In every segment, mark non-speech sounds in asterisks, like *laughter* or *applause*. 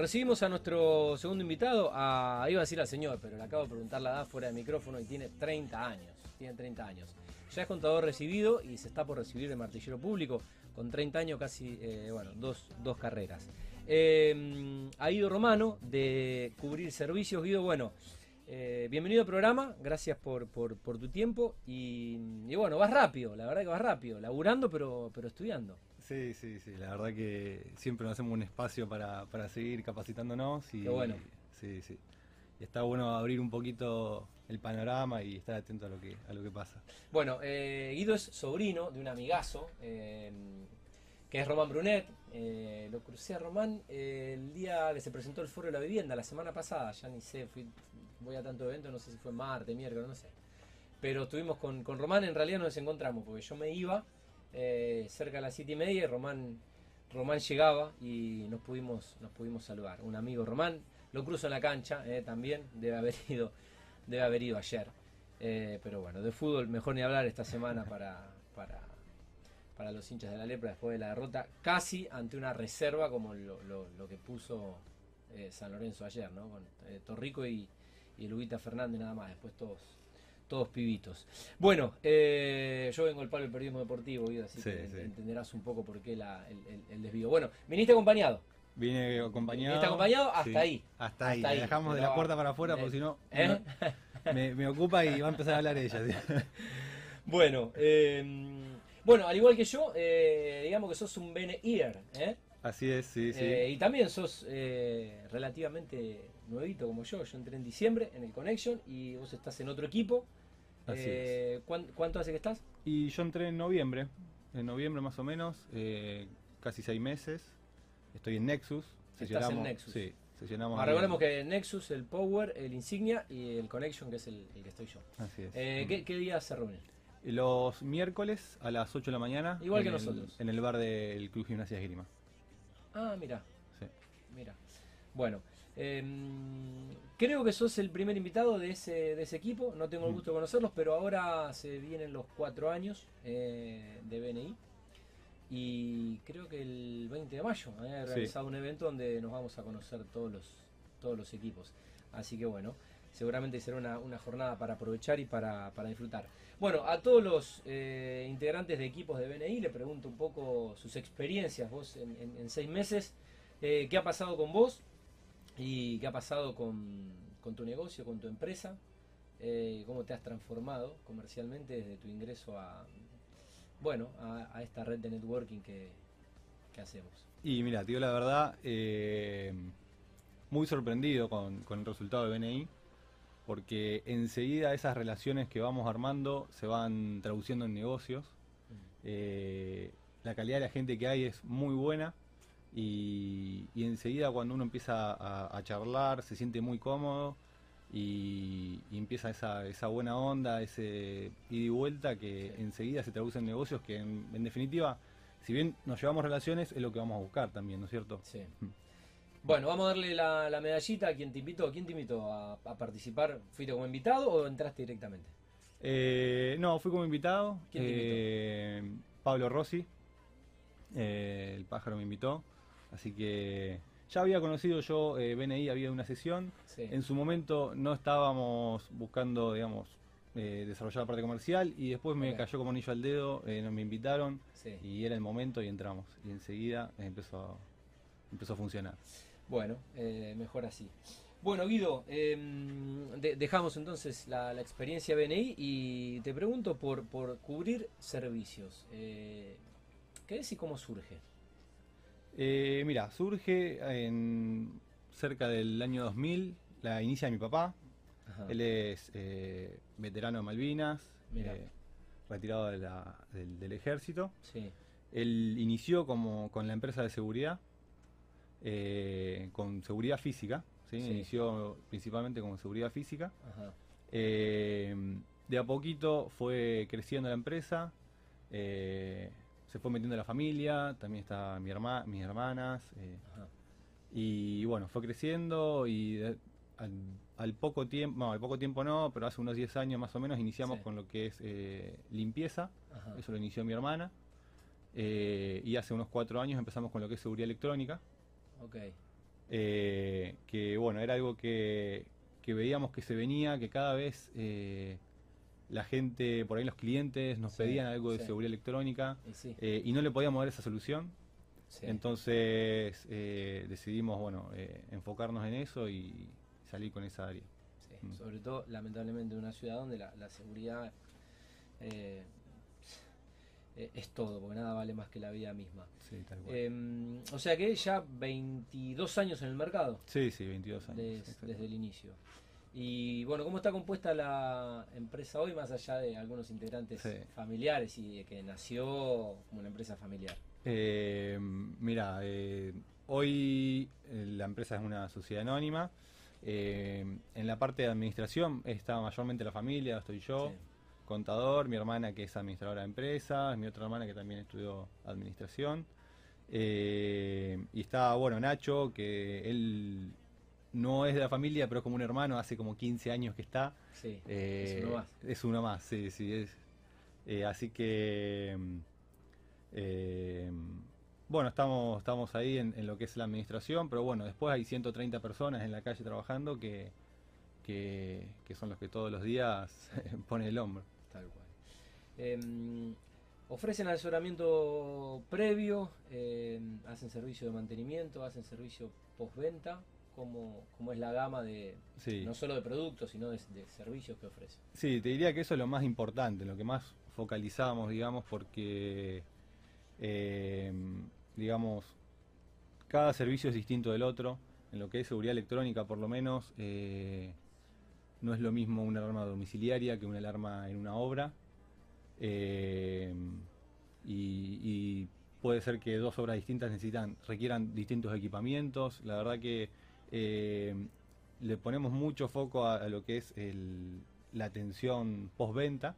recibimos a nuestro segundo invitado, a, iba a decir al señor, pero le acabo de preguntar la edad fuera de micrófono y tiene 30 años. Tiene 30 años. Ya es contador recibido y se está por recibir de martillero público, con 30 años casi, eh, bueno, dos, dos carreras. Eh, a Guido Romano, de Cubrir Servicios. Guido, bueno, eh, bienvenido al programa, gracias por, por, por tu tiempo y, y, bueno, vas rápido, la verdad que vas rápido, laburando pero, pero estudiando. Sí, sí, sí, la verdad que siempre nos hacemos un espacio para, para seguir capacitándonos y Qué bueno. sí, sí. Y está bueno abrir un poquito el panorama y estar atento a lo que, a lo que pasa. Bueno, eh, Guido es sobrino de un amigazo, eh, que es Román Brunet. Eh, lo crucé a Román eh, el día que se presentó el Foro de la Vivienda, la semana pasada, ya ni sé, fui, voy a tanto evento, no sé si fue martes, miércoles, no sé. Pero estuvimos con, con Román, en realidad nos encontramos, porque yo me iba eh, cerca de las siete y media Román, Román llegaba y nos pudimos, nos pudimos saludar. Un amigo Román, lo cruzo en la cancha eh, también, debe haber *laughs* ido, debe haber ido ayer. Eh, pero bueno, de fútbol mejor ni hablar esta semana para, para, para los hinchas de la lepra después de la derrota, casi ante una reserva como lo, lo, lo que puso San Lorenzo ayer, ¿no? Con Torrico y, y Lubita Fernández nada más, después todos, todos pibitos. Bueno, eh, yo vengo del palo del periodismo deportivo, así Sí, que sí. entenderás un poco por qué la- el, el- el desvío. Bueno, viniste acompañado. Vine acompañado. ¿Viniste acompañado? Hasta ahí. Hasta ahí. Hasta ahí. dejamos de la puerta para afuera porque si no, ¿Eh? me, me ocupa y va a empezar a hablar ella. *laughs* Bueno, eh, bueno, al igual que yo, eh, digamos que sos un bene ear, ¿eh? Así es, sí, sí. Eh, y también sos eh, relativamente nuevito como yo. Yo entré en diciembre en el Connection y vos estás en otro equipo. Así Eh, ¿cuán- ¿Cuánto hace que estás? Y yo entré en noviembre, en noviembre más o menos, eh, casi seis meses. Estoy en Nexus. Estás en Nexus. Sí, sesionamos. Ah, ahí. recordemos que Nexus, el Power, el Insignia y el Connection, que es el, el que estoy yo. Así es. Eh, Mm. ¿qué, qué días se reúnen? Los miércoles a las 8 de la mañana. Igual que el- nosotros. En el bar del Club Gimnasia de Esgrima. Ah, mira, Sí. mira. Bueno, eh, creo que sos el primer invitado de ese, de ese equipo. No tengo el Mm. gusto de conocerlos, pero ahora se vienen los cuatro años eh, de BNI. Y creo que el 20 de mayo han Sí. realizado un evento donde nos vamos a conocer todos los, todos los equipos. Así que bueno, seguramente será una, una jornada para aprovechar y para, para disfrutar. Bueno, a todos los eh, integrantes de equipos de BNI le pregunto un poco sus experiencias, vos en, en- en seis meses, eh, qué ha pasado con vos y qué ha pasado con, con tu negocio, con tu empresa, eh, cómo te has transformado comercialmente desde tu ingreso a, bueno, a, a esta red de networking que, que hacemos. Y mira, digo la verdad, eh, muy sorprendido con, con el resultado de BNI, porque enseguida esas relaciones que vamos armando se van traduciendo en negocios. Eh, la calidad de la gente que hay es muy buena y, y enseguida cuando uno empieza a, a charlar se siente muy cómodo y, y empieza esa, esa buena onda, ese ida y vuelta que Sí. enseguida se traduce en negocios que en, en definitiva, si bien nos llevamos relaciones, es lo que vamos a buscar también, ¿no es cierto? Sí. Mm. Bueno, vamos a darle la, la medallita a quien te invitó. ¿Quién te invitó a, a participar? ¿Fuiste como invitado o entraste directamente? Eh, no, fui como invitado. ¿Quién te eh, Pablo Rossi, eh, el pájaro me invitó. Así que ya había conocido yo eh, BNI, había una sesión. Sí. En su momento no estábamos buscando, digamos, eh, desarrollar la parte comercial y después me cayó como anillo al dedo, eh, me invitaron Sí. y era el momento y entramos. Y enseguida empezó, a- empezó a funcionar. Bueno, eh, mejor así. Bueno, Guido, de- dejamos entonces la, la experiencia BNI y te pregunto por, por cubrir servicios. ¿Qué es y cómo surge? Eh, mira, surge en cerca del año 2000, la inicia mi papá. Ajá. Él es eh, veterano de Malvinas, eh, retirado de la- del, del ejército. Sí, Él inició como con la empresa de seguridad, con seguridad física. ¿sí? Sí. Inició principalmente con seguridad física. ajá. De a poquito fue creciendo la empresa, se fue metiendo la familia, también está mi herma, mis hermanas, eh, y bueno, fue creciendo y de- al, al poco tiempo, no, al poco tiempo no, pero hace unos 10 años más o menos iniciamos Sí. con lo que es eh, limpieza, ajá. eso lo inició mi hermana, eh, y hace unos 4 años empezamos con lo que es seguridad electrónica. Ok. eh, que bueno, era algo que, que veíamos que se venía, que cada vez eh, la gente, por ahí los clientes nos Sí, pedían algo de sí. seguridad electrónica Y sí, eh, y no le podíamos dar esa solución. Entonces eh, decidimos bueno, eh, enfocarnos en eso y salir con esa área. Mm. Sobre todo, lamentablemente, en una ciudad donde la, la seguridad eh, eh, es todo, porque nada vale más que la vida misma. Sí, tal cual. Eh, o sea que ya 22 años en el mercado, sí, sí, 22 años. des- desde el inicio. Y bueno, ¿cómo está compuesta la empresa hoy, más allá de algunos integrantes Sí. familiares y de que nació como una empresa familiar? Eh, mira, eh, hoy eh, la empresa es una sociedad anónima. Eh, en la parte de administración está mayormente la familia, estoy yo, Sí. contador, mi hermana que es administradora de empresas, mi otra hermana que también estudió administración. Y está, bueno, Nacho, que él no es de la familia, pero es como un hermano, hace como 15 años que está. Sí, Eh, es uno más. Es uno más, sí, sí. Es, eh, así que, mm, eh, bueno, estamos, estamos ahí en, en lo que es la administración, pero bueno, después hay 130 personas en la calle trabajando que, que, que son los que todos los días *laughs* ponen el hombro. Tal cual. Em, ofrecen asesoramiento previo, em, hacen servicio de mantenimiento, hacen servicio postventa. ¿Cómo, cómo es la gama de Sí. no solo de productos, sino de, de servicios que ofrecen? Sí, te diría que eso es lo más importante, lo que más focalizamos, digamos, porque, eh, digamos, cada servicio es distinto del otro. En lo que es seguridad electrónica, por lo menos, eh, no es lo mismo una alarma domiciliaria que una alarma en una obra. Eh, y, y puede ser que dos obras distintas necesitan, requieran distintos equipamientos. La verdad que eh, le ponemos mucho foco a, a lo que es el- la atención postventa.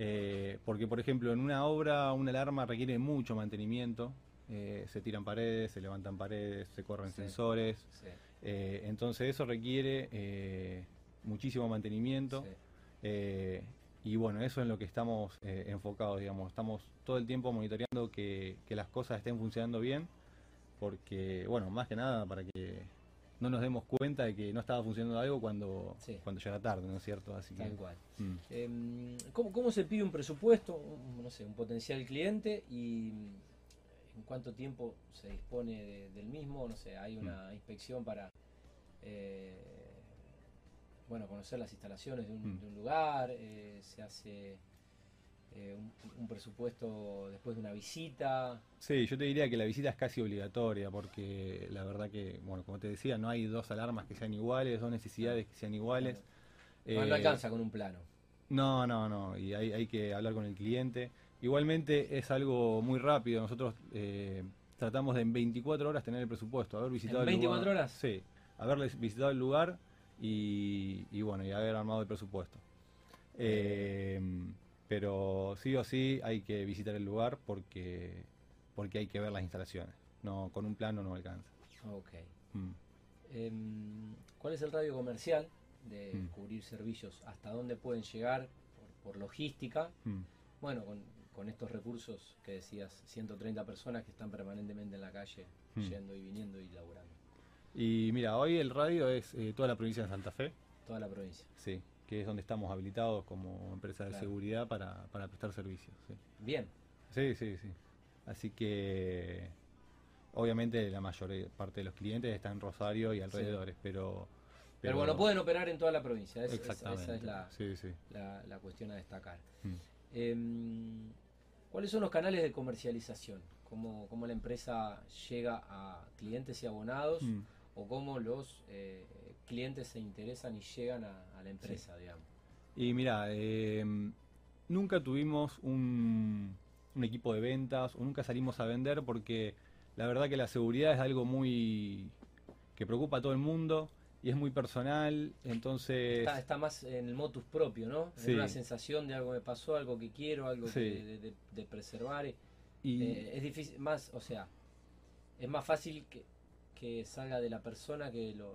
eh, porque, por ejemplo, en una obra una alarma requiere mucho mantenimiento. eh, se tiran paredes, se levantan paredes, se corren Sí. sensores. Sí, eh, entonces eso requiere muchísimo mantenimiento. sí. Y bueno, eso es en lo que estamos enfocados, digamos. Estamos todo el tiempo monitoreando que, que las cosas estén funcionando bien, porque, bueno, más que nada para que no nos demos cuenta de que no estaba funcionando algo cuando, Sí. cuando era tarde, ¿no es cierto? Así que, Tal cual. mm. Em, ¿cómo, cómo se pide un presupuesto, un, no sé, un potencial cliente y en cuánto tiempo se dispone de- del mismo? No sé, hay una inspección para, eh, bueno, conocer las instalaciones de un, Mm. de un lugar, eh, se hace eh, un, un presupuesto después de una visita. Sí, yo te diría que la visita es casi obligatoria, porque la verdad que, bueno, como te decía, no hay dos alarmas que sean iguales, dos necesidades que sean iguales. No, no Eh, alcanza con un plano. No, no, no, y hay, hay que hablar con el cliente. Igualmente es algo muy rápido, nosotros eh, tratamos de en 24 horas tener el presupuesto, haber visitado ¿En el 24 lugar. horas? Sí, haber visitado el lugar y, y bueno, y haber armado el presupuesto. Eh, pero sí o sí hay que visitar el lugar porque, porque hay que ver las instalaciones. No, con un plano no alcanza. Ok. Mm. Em, ¿Cuál es el radio comercial de Mm. cubrir servicios? ¿Hasta dónde pueden llegar por, por logística? Mm. Bueno, con, con estos recursos que decías, 130 personas que están permanentemente en la calle, yendo y viniendo y laburando. Y mira, hoy el radio es eh, toda la provincia de Santa Fe. Toda la provincia. Sí, que es donde estamos habilitados como empresa de Claro. seguridad para, para prestar servicios. Sí. Bien, sí, sí, sí. Así que obviamente la mayor parte de los clientes están en Rosario y alrededores, pero, pero, bueno, pueden operar en toda la provincia. es- es- Exactamente. esa es la, Sí, sí. la- la cuestión a destacar. Mm. Em, ¿Cuáles son los canales de comercialización? ¿Cómo, cómo la empresa llega a clientes y abonados? Mm. ¿O cómo los eh, clientes se interesan y llegan a, a la empresa, digamos? Y mira, eh, nunca tuvimos un, un equipo de ventas o nunca salimos a vender porque la verdad que la seguridad es algo muy que preocupa a todo el mundo y es muy personal, entonces Está, está más en el motus propio, ¿no? Sí. En una sensación de algo me pasó, algo que quiero, algo Sí. que de, de- de preservar. eh, y eh, es difícil, más, o sea, es más fácil que, que salga de la persona que lo,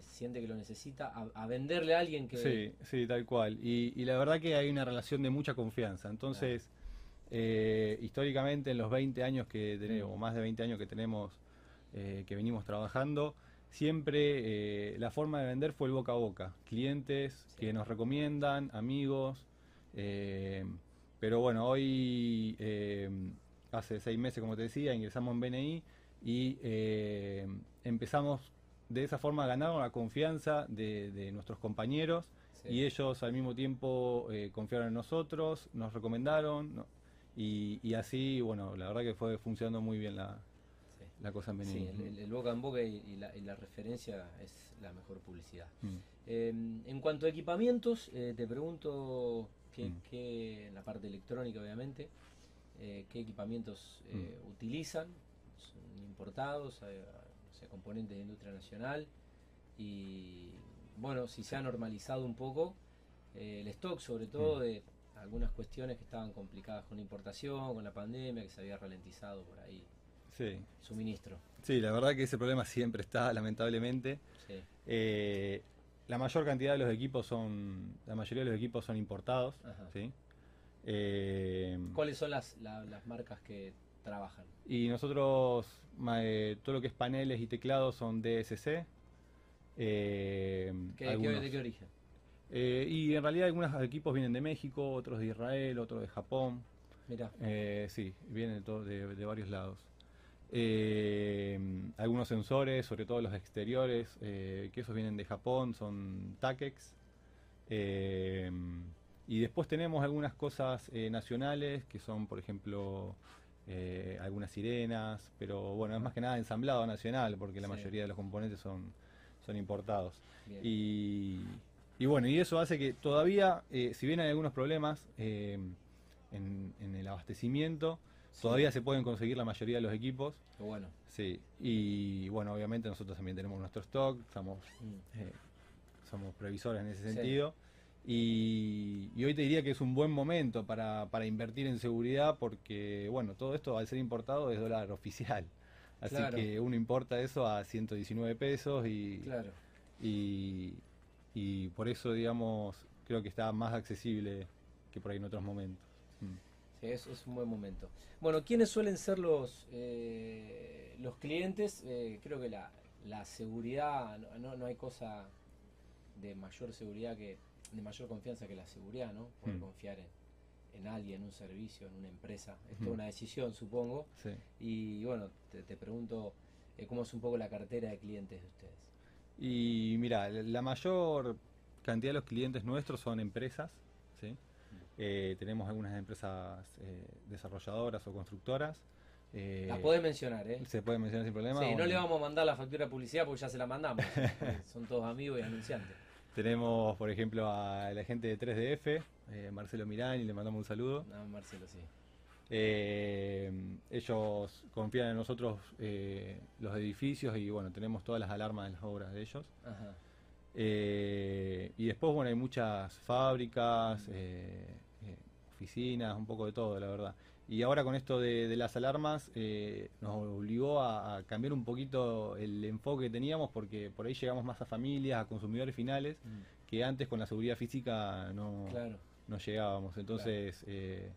siente que lo necesita a, a venderle a alguien que... Sí, sí, tal cual. Y, y la verdad que hay una relación de mucha confianza. Entonces, eh, históricamente en los 20 años que tenemos, Mm. o más de 20 años que tenemos, eh, que venimos trabajando, siempre eh, la forma de vender fue el boca a boca. Clientes Sí. que nos recomiendan, amigos. pero bueno, hoy, hace seis meses, como te decía, ingresamos en BNI y empezamos de esa forma a ganar la confianza de, de nuestros compañeros Sí. y ellos al mismo tiempo eh, confiaron en nosotros, nos recomendaron ¿no? y, y así, bueno, la verdad que fue funcionando muy bien la, Sí. la cosa en BNI. Sí, el, el- el boca en boca y, y la, y la referencia es la mejor publicidad. Mm. Eh, en cuanto a equipamientos, eh, te pregunto qué, Mm. qué- en la parte electrónica, obviamente, eh, qué equipamientos Mm. utilizan, son importados, sea, componentes de industria nacional y bueno, si se ha normalizado un poco eh, el stock, sobre todo Mm. de algunas cuestiones que estaban complicadas con la importación, con la pandemia, que se había ralentizado por ahí Sí. suministro. sí, la verdad que ese problema siempre está, lamentablemente. Sí. Eh, la mayor cantidad de los equipos son, la mayoría de los equipos son importados. ¿sí? Eh, ¿Cuáles son las, la- las marcas que trabajan? y nosotros, eh, todo lo que es paneles y teclados son DSC. eh, ¿Qué- qué- algunos- ¿De qué origen? eh, y en realidad algunos equipos vienen de México, otros de Israel, otros de Japón. Mira, sí, vienen de, de, varios lados. Algunos sensores, sobre todo los exteriores, que esos vienen de Japón, son Takex. Y después tenemos algunas cosas nacionales, que son, por ejemplo, eh, algunas sirenas, pero bueno, es más que nada ensamblado nacional, porque la Sí. mayoría de los componentes son, son importados. Y, y bueno, y eso hace que todavía, eh, si bien hay algunos problemas eh, en, en el abastecimiento, Sí. todavía se pueden conseguir la mayoría de los equipos. Bueno. Sí, y bueno, obviamente nosotros también tenemos nuestro stock, estamos, Mm. eh, somos previsores en ese Sí. Y, y hoy te diría que es un buen momento para, para invertir en seguridad porque, bueno, todo esto al ser importado es dólar oficial. Así Claro. que uno importa eso a 119 pesos y, Claro. y, y por eso, digamos, creo que está más accesible que por ahí en otros momentos. Mm. Sí, es, es un buen momento. Bueno, ¿quiénes suelen ser los, eh, los clientes? Eh, creo que la, la seguridad, no, no hay cosa de mayor seguridad que, de mayor confianza que la seguridad, ¿no? Poder Mm. confiar en, en alguien, en un servicio, en una empresa. Es Mm. toda una decisión, supongo. Sí. Y bueno, te, te pregunto eh, cómo es un poco la cartera de clientes de ustedes. Y mira, la- mayor cantidad de los clientes nuestros son empresas, ¿sí? Eh, tenemos algunas empresas eh, desarrolladoras o constructoras. eh, Las podés mencionar, ¿eh? Se puede mencionar sin problema. Sí, no le vamos a mandar la factura de publicidad porque ya se la mandamos. *laughs* Son todos amigos y anunciantes. Tenemos, por ejemplo, a la gente de 3DF, eh, Marcelo Mirani, le mandamos un saludo. No, Marcelo, sí. Eh, ellos confían en nosotros eh, los edificios y bueno, tenemos todas las alarmas de las obras de ellos. Ajá. Eh, y después, bueno, hay muchas fábricas, oficinas, un poco de todo, la verdad. Y ahora con esto de, de las alarmas eh, nos obligó a, a cambiar un poquito el enfoque que teníamos porque por ahí llegamos más a familias, a consumidores finales, Mm, que antes con la seguridad física no, Claro, no llegábamos. Entonces eh,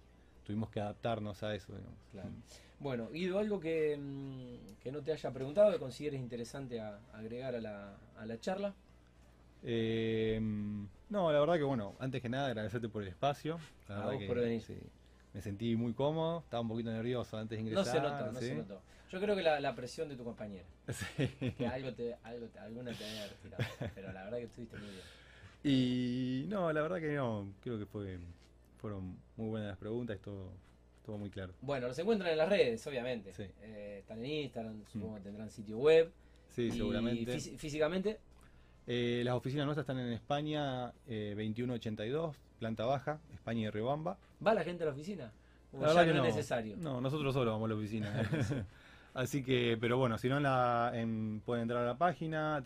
tuvimos que adaptarnos a eso. digamos. claro. Bueno, Guido, algo que, mm, que no te haya preguntado, que consideres interesante a- agregar a la, a la charla. Eh, no, la verdad que bueno, antes que nada agradecerte por el espacio. La A vos que por venir. sí, me sentí muy cómodo, estaba un poquito nervioso antes de No ingresar. se notó, no ¿sí? se notó. Yo creo que la, la presión de tu compañera, *laughs* Sí. que algo te, algo te- alguna te había retirado, pero la verdad que estuviste muy bien. *laughs* Y no, la verdad que no, creo que fue, fueron muy buenas las preguntas, todo, todo muy claro. Bueno, los encuentran en las redes, obviamente. Sí. Eh, están en Instagram, supongo que tendrán sitio web. Sí, Y seguramente. fisi- físicamente, Eh, las oficinas nuestras están en España, eh, 2182, planta baja, España y Riobamba. ¿va la gente a la oficina? ¿O La ya no no. es necesario? No, nosotros solo vamos a la oficina. *laughs* Así que, pero bueno, si no, la, en- pueden entrar a la página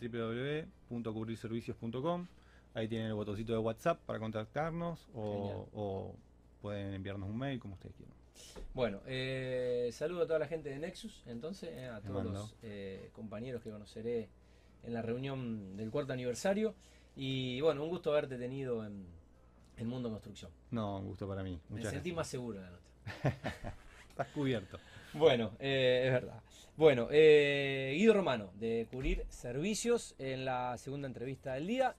www.cubrirservicios.com. Ahí tienen el botoncito de WhatsApp para contactarnos o, o pueden enviarnos un mail como ustedes quieran. Bueno, eh, saludo a toda la gente de Nexus, entonces, eh, a todos los eh, compañeros que conoceré en la reunión del cuarto aniversario. Y bueno, un gusto haberte tenido en, el mundo en construcción. No, un gusto para mí. Me sentí más seguro en la nota. *laughs* Estás cubierto. Bueno, eh, es verdad. Bueno, eh, Guido Romano, de Cubrir Servicios, en la segunda entrevista del día.